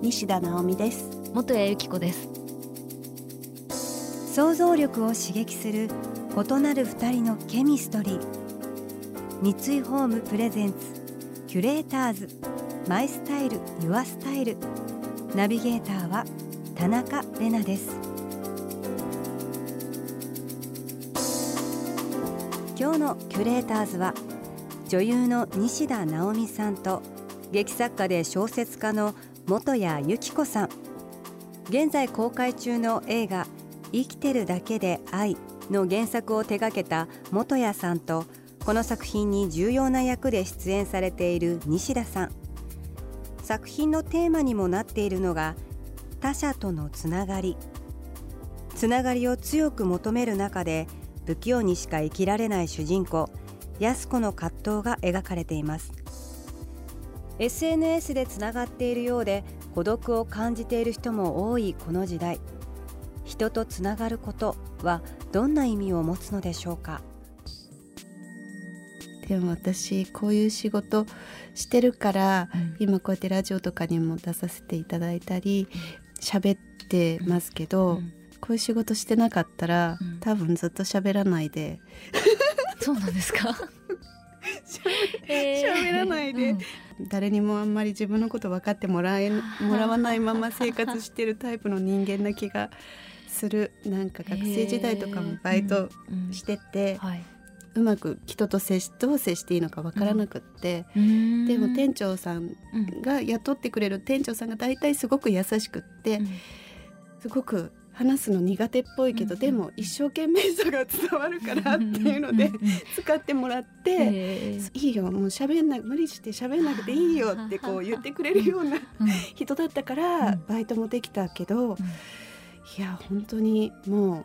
西田直美です。元谷由紀子です。想像力を刺激する異なる二人のケミストリー。三井ホームプレゼンツキュレーターズ。マイスタイルユアスタイル。ナビゲーターは田中れなです。今日のキュレーターズは女優の西田直美さんと劇作家で小説家の元谷由紀子さん。現在公開中の映画生きてるだけで愛の原作を手掛けた元谷さんとこの作品に重要な役で出演されている西田さん。作品のテーマにもなっているのが他者とのつながり。つながりを強く求める中で不器用にしか生きられない主人公安子の葛藤が描かれています。SNS でつながっているようで孤独を感じている人も多いこの時代。人とつながることはどんな意味を持つのでしょうか？でも私こういう仕事してるから、うん、今こうやってラジオとかにも出させていただいたり喋、ってますけど、うん、こういう仕事してなかったら、多分ずっと喋らないで。そうなんですか？喋らないで、誰にもあんまり自分のこと分かってもらえ もらわないまま生活してるタイプの人間な気がする。なんか学生時代とかもバイトしてて、はい、うまく人と接しどう接していいのか分からなくって、うん、でも店長さんが雇ってくれる店長さんが大体すごく優しくって、うん、すごく話すの苦手っぽいけど、でも一生懸命さが伝わるからっていうので使ってもらって「いいよもう喋んな無理して喋んなくていいよ」ってこう 言ってくれるような人だったからバイトもできたけど、いや本当にも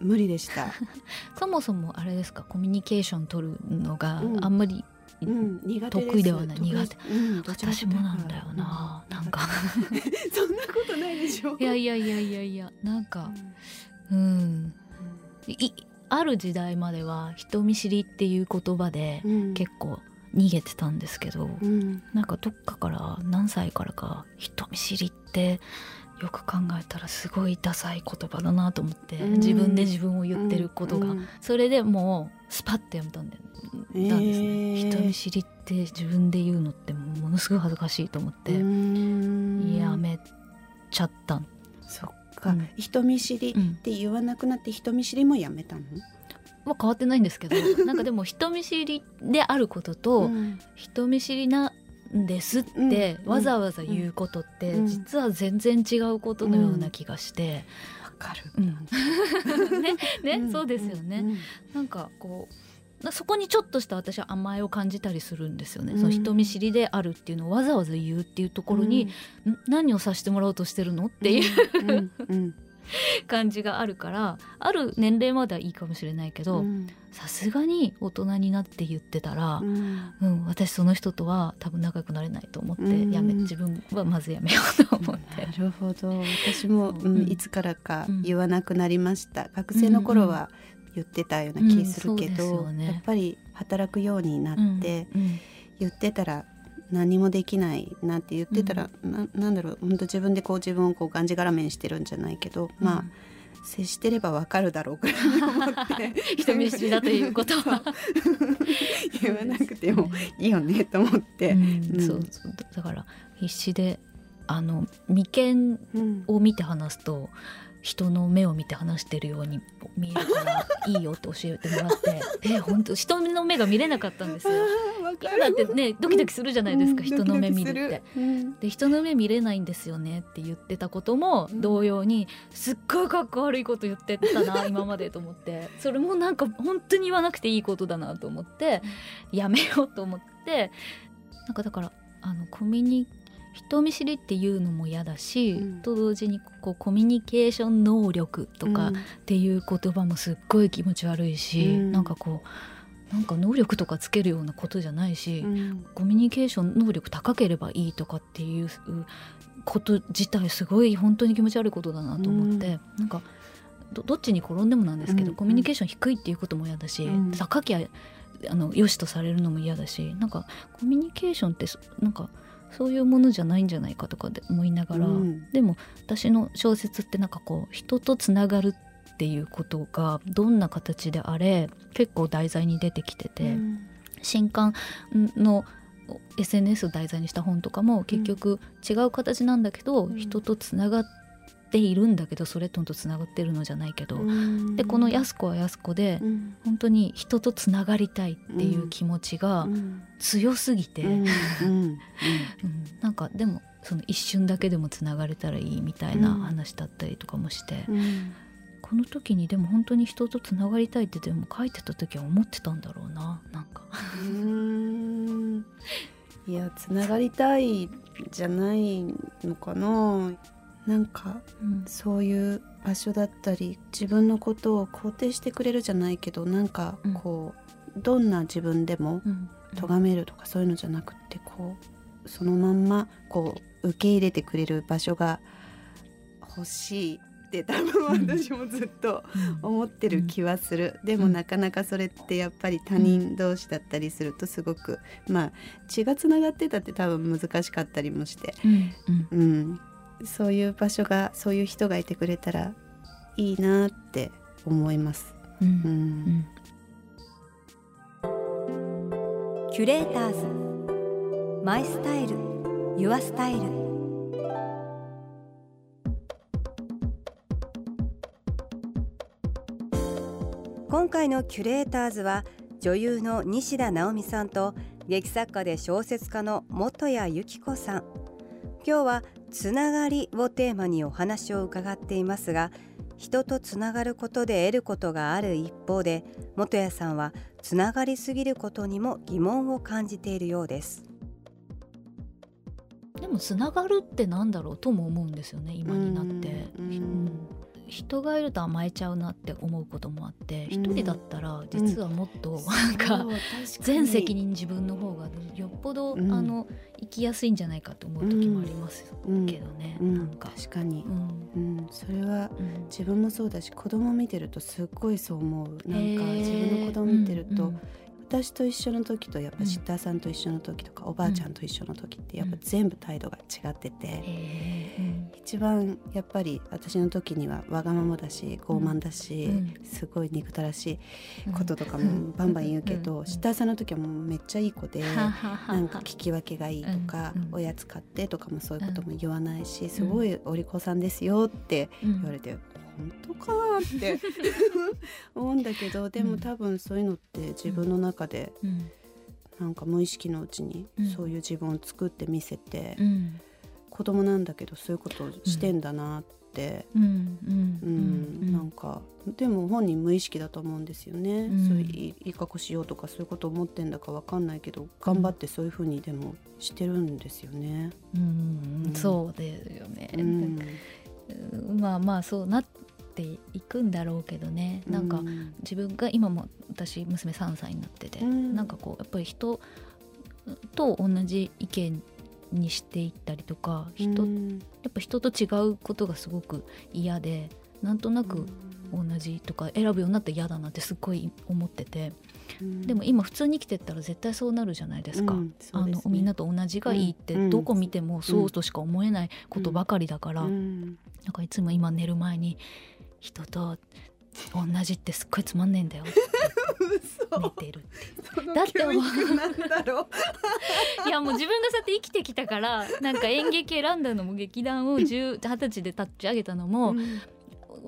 う無理でした。そもそもあれですか？コミュニケーション取るのがあんまりうん、苦手得意ではない。苦手、うん、私もなんだよな、か。そんなことないでしょ。いやいやいやいやいやなんかうん、いある時代までは人見知りっていう言葉で結構逃げてたんですけど、うん、なんかどっかから何歳からか人見知りってよく考えたらすごいダサい言葉だなと思って、うん、自分で自分を言ってることが、うん、それでもうスパッてやめたんだよ、えー、ですね。人見知りって自分で言うのってものすごい恥ずかしいと思ってやめちゃったそっか、うん、人見知りって言わなくなって人見知りもやめたの、まあ、変わってないんですけど なんかでも人見知りであることと、人見知りなんですってわざわざ言うことって実は全然違うことのような気がして。わかる、ねね、そうですよね、なんかこうそこにちょっとした私は甘えを感じたりするんですよね、うん、その人見知りであるっていうのをわざわざ言うっていうところに、うん、何をさせてもらおうとしてるのっていう、うん、感じがあるからある年齢まではいいかもしれないけどさすがに大人になって言ってたら、うん、うん、私その人とは多分仲良くなれないと思ってやめ、自分はまずやめようと思って。なるほど。私も、うん、いつからか言わなくなりました。学生の頃は言ってたような気するけど、ね、やっぱり働くようになって、言ってたら何もできないなって言ってたら、うん、ななんだろう本当自分でこう自分をこうがんじがらめにしてるんじゃないけど、まあ接してればわかるだろうくらい思って。人見知りだということは。言わなくてもいいよねと思って、うんそうそう。だから必死であの眉間を見て話すと、人の目を見て話してるように見えるからいいよって教えてもらって え本当人の目が見れなかったんですよ。だってねドキドキするじゃないですか、うん、人の目見るって。うん、で人の目見れないんですよねって言ってたことも同様に、すっごいかっこ悪いこと言ってたな 今までと思って。それもなんか本当に言わなくていいことだなと思ってやめようと思って。なんかだからあのコミュニ人見知りっていうのも嫌だし、うん、と同時にこうコミュニケーション能力とかっていう言葉もすっごい気持ち悪いし、うん、なんかこうなんか能力とかつけるようなことじゃないし、うん、コミュニケーション能力高ければいいとかっていうこと自体すごい本当に気持ち悪いことだなと思って、うん、なんかどっちに転んでもなんですけど、うん、コミュニケーション低いっていうことも嫌だし、うん、高きゃあの良しとされるのも嫌だしなんかコミュニケーションってなんかそういうものじゃないんじゃないかとかで思いながら、うん、でも私の小説ってなんかこう人とつながるっていうことがどんな形であれ結構題材に出てきてて、うん、新刊の SNS を題材にした本とかも結局違う形なんだけど、うん、人とつながっているんだけどそれととつながってるのじゃないけど、でこの安子は安子で、うん、本当に人とつながりたいっていう気持ちが強すぎて、なんかでもその一瞬だけでもつながれたらいいみたいな話だったりとかもして。この時にでも本当に人とつながりたいってでも書いてた時は思ってたんだろうな。なんか。いやつながりたいじゃないのかななんか、うん、そういう場所だったり自分のことを肯定してくれるじゃないけどなんかこう、うん、どんな自分でも咎めるとかそういうのじゃなくてこうそのまんまこう受け入れてくれる場所が欲しいって多分私もずっと思ってる気はする、でもなかなかそれってやっぱり他人同士だったりするとすごくまあ血がつながってたって多分難しかったりもして、うん、うん、そういう場所がそういう人がいてくれたらいいなって思います。うん、うん、キュレーターズ。マイスタイル。ユアスタイル。今回のキュレーターズは女優の西田直美さんと劇作家で小説家の元谷由紀子さん。今日はつながりをテーマにお話を伺っていますが人とつながることで得ることがある一方で元谷さんはつながりすぎることにも疑問を感じているようです。でもつながるってなんだろうとも思うんですよね今になって。うん、うん人がいると甘えちゃうなって思うこともあって一、人だったら実はもっとなんか、全責任自分の方がよっぽど、あの生きやすいんじゃないかと思う時もありますけどね、なんか。確かに、うん。それは自分もそうだし子供見てるとすっごいそう思う。なんか自分の子供見てると、私と一緒の時とやっぱシッターさんと一緒の時とか、うん、おばあちゃんと一緒の時ってやっぱ全部態度が違ってて、うん、一番やっぱり私の時にはわがままだし傲慢だし、うん、すごい憎たらしいこととかもバンバン言うけど、シッターさんの時はもうめっちゃいい子でなんか聞き分けがいいとか、おやつ買ってとかもそういうことも言わないし、すごいお利口さんですよって言われて。本当かなって 思うんだけどでも多分そういうのって自分の中で、なんか無意識のうちにそういう自分を作って見せて、うん、子供なんだけどそういうことをしてんだなって、うん。なんかでも本人無意識だと思うんですよね、うん、そういういいかこしようとかそういうこと思ってんだか分かんないけど頑張ってそういうふうにでもしてるんですよね。うん、うん、そうですよね、まあまあそうなっていくんだろうけどね。なんか自分が今も私娘3歳になってて、うん、なんかこうやっぱり人と同じ意見にしていったりとか人、うん、やっぱ人と違うことがすごく嫌でなんとなく同じとか選ぶようになって嫌だなってすっごい思ってて、うん、でも今普通に生きてったら絶対そうなるじゃないですか、うんすね、あのみんなと同じがいいってどこ見てもそうとしか思えないことばかりだから、うん、なんかいつも今寝る前に人と同じってすっごいつまんねえんだよ。見てるだって。もう。いやもう自分がそうやって生きてきたからなんか演劇選んだのも劇団を二十歳で立ち上げたのも、うん、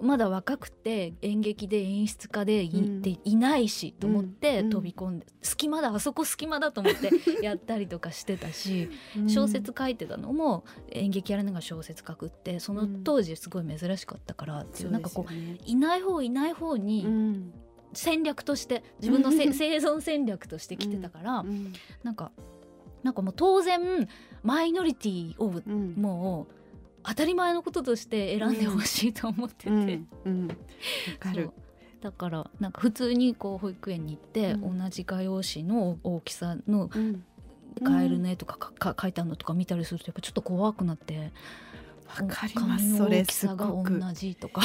まだ若くて演劇で演出家でいうん、でいないしと思って飛び込んで、隙間だあそこ隙間だと思ってやったりとかしてたし、小説書いてたのも演劇やりながら小説書くってその当時すごい珍しかったからっていう、うん、なんかこう、ね、いない方いない方に、戦略として自分の 生存戦略として来てたから、うん、なんかなんかもう当然マイノリティをもう当たり前のこととして選んでほしいと思ってて、うん。うん。かる。だからなんか普通にこう保育園に行って、同じ画用紙の大きさのカエルの絵とかか書いてあるのとか見たりするとやっぱちょっと怖くなって。わかります。それ大きさが同じとか。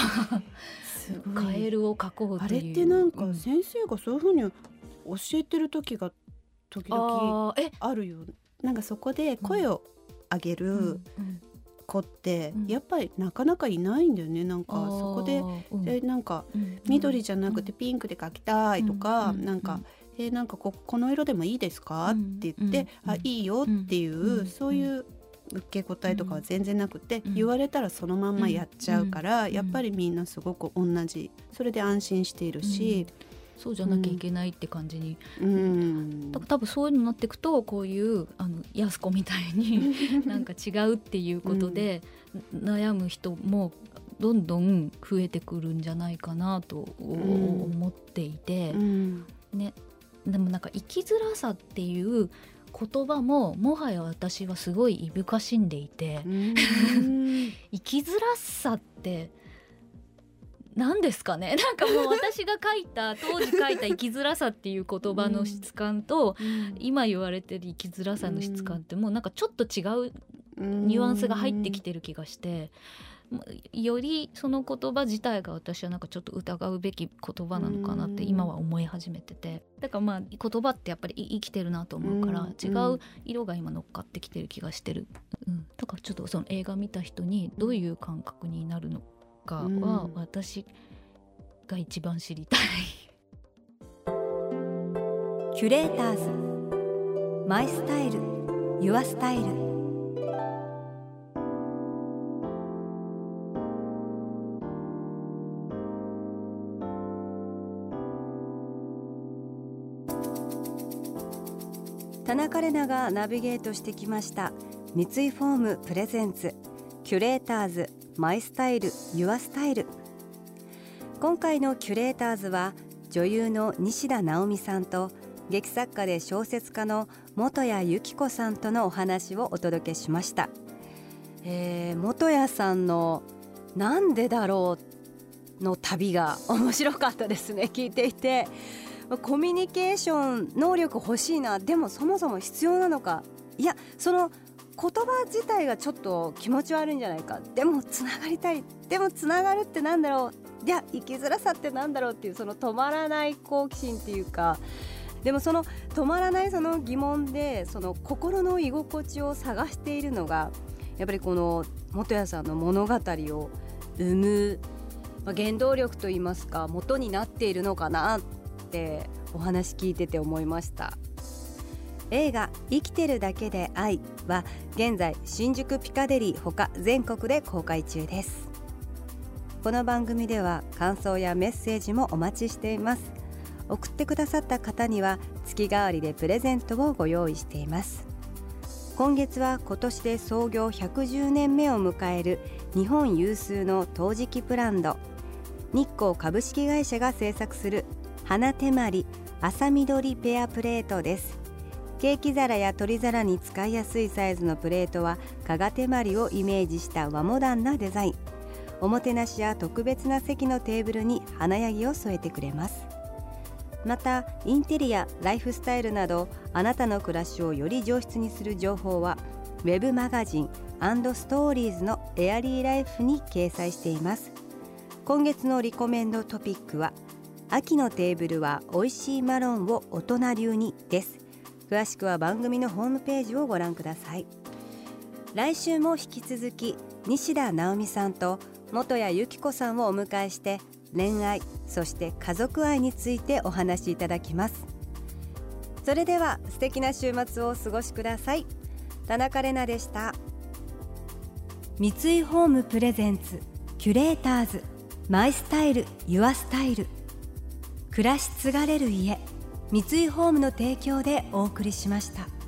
カエルを描こうあれってなんか先生がそういうふうに教えてる時が時々あるよなんかそこで声を上げる子ってやっぱりなかなかいないんだよね。なんかそこで、えなんか緑じゃなくてピンクで描きたいとか、なんかえー、なんかここの色でもいいですか?」って言って「あいいよ」っていう、そういう受け答えとかは全然なくて、言われたらそのまんまやっちゃうから、やっぱりみんなすごく同じ。それで安心しているし。そうじゃなきゃいけないって感じに、うん、多分そういうのになっていくとこういうあの安子みたいに なんか違うっていうことで悩む人もどんどん増えてくるんじゃないかなと思っていて、うん、ね、でもなんか生きづらさっていう言葉ももはや私はすごいいぶかしんでいて。生きづらさって何ですかね？なんかもう私が書いた当時書いた生きづらさっていう言葉の質感と、今言われてる生きづらさの質感ってもうなんかちょっと違うニュアンスが入ってきてる気がして。よりその言葉自体が私はなんかちょっと疑うべき言葉なのかなって今は思い始めてて。だからまあ言葉ってやっぱり生きてるなと思うから違う色が今乗っかってきてる気がしてる、うん、だからちょっとその映画見た人にどういう感覚になるのかは私が一番知りたい。キュレーターズ。マイスタイル。ユアスタイル。田中れながナビゲートしてきました。三井ホーム presents。キュレーターズ My Style Your Style 今回のキュレーターズは女優の西田尚美さんと劇作家で小説家の本谷有希子さんとのお話をお届けしました、えー、本谷さんのなんでだろうの旅が面白かったですね。聞いていて。コミュニケーション能力欲しいな。でもそもそも必要なのか。いやその言葉自体がちょっと気持ち悪いんじゃないか。でもつながりたい。でもつながるってなんだろう。いや生きづらさってなんだろうっていうその止まらない好奇心っていうか。でもその止まらないその疑問でその心の居心地を探しているのがやっぱりこの元谷さんの物語を生む、まあ、原動力といいますか元になっているのかなってお話聞いてて思いました。映画「生きてるだけで愛」は現在新宿ピカデリーほか全国で公開中です。この番組では感想やメッセージもお待ちしています。送ってくださった方には月替わりでプレゼントをご用意しています。今月は今年で創業110年目を迎える日本有数の陶磁器ブランド日光株式会社が制作する花手まり朝緑ペアプレートです。ケーキ皿や取り皿に使いやすいサイズのプレートは加賀手まりをイメージした和モダンなデザイン。おもてなしや特別な席のテーブルに華やぎを添えてくれます。またインテリアライフスタイルなどあなたの暮らしをより上質にする情報はウェブマガジンストーリーズのエアリーライフに掲載しています。今月のリコメンドトピックは秋のテーブルは美味しいマロンを大人流にです。詳しくは番組のホームページをご覧ください。来週も引き続き西田直美さんと元谷由紀子さんをお迎えして恋愛そして家族愛についてお話しいただきます。それでは素敵な週末をお過ごしください。田中れなでした。三井ホームプレゼンツキュレーターズマイスタイルユアスタイル。暮らし継がれる家。三井ホームの提供でお送りしました。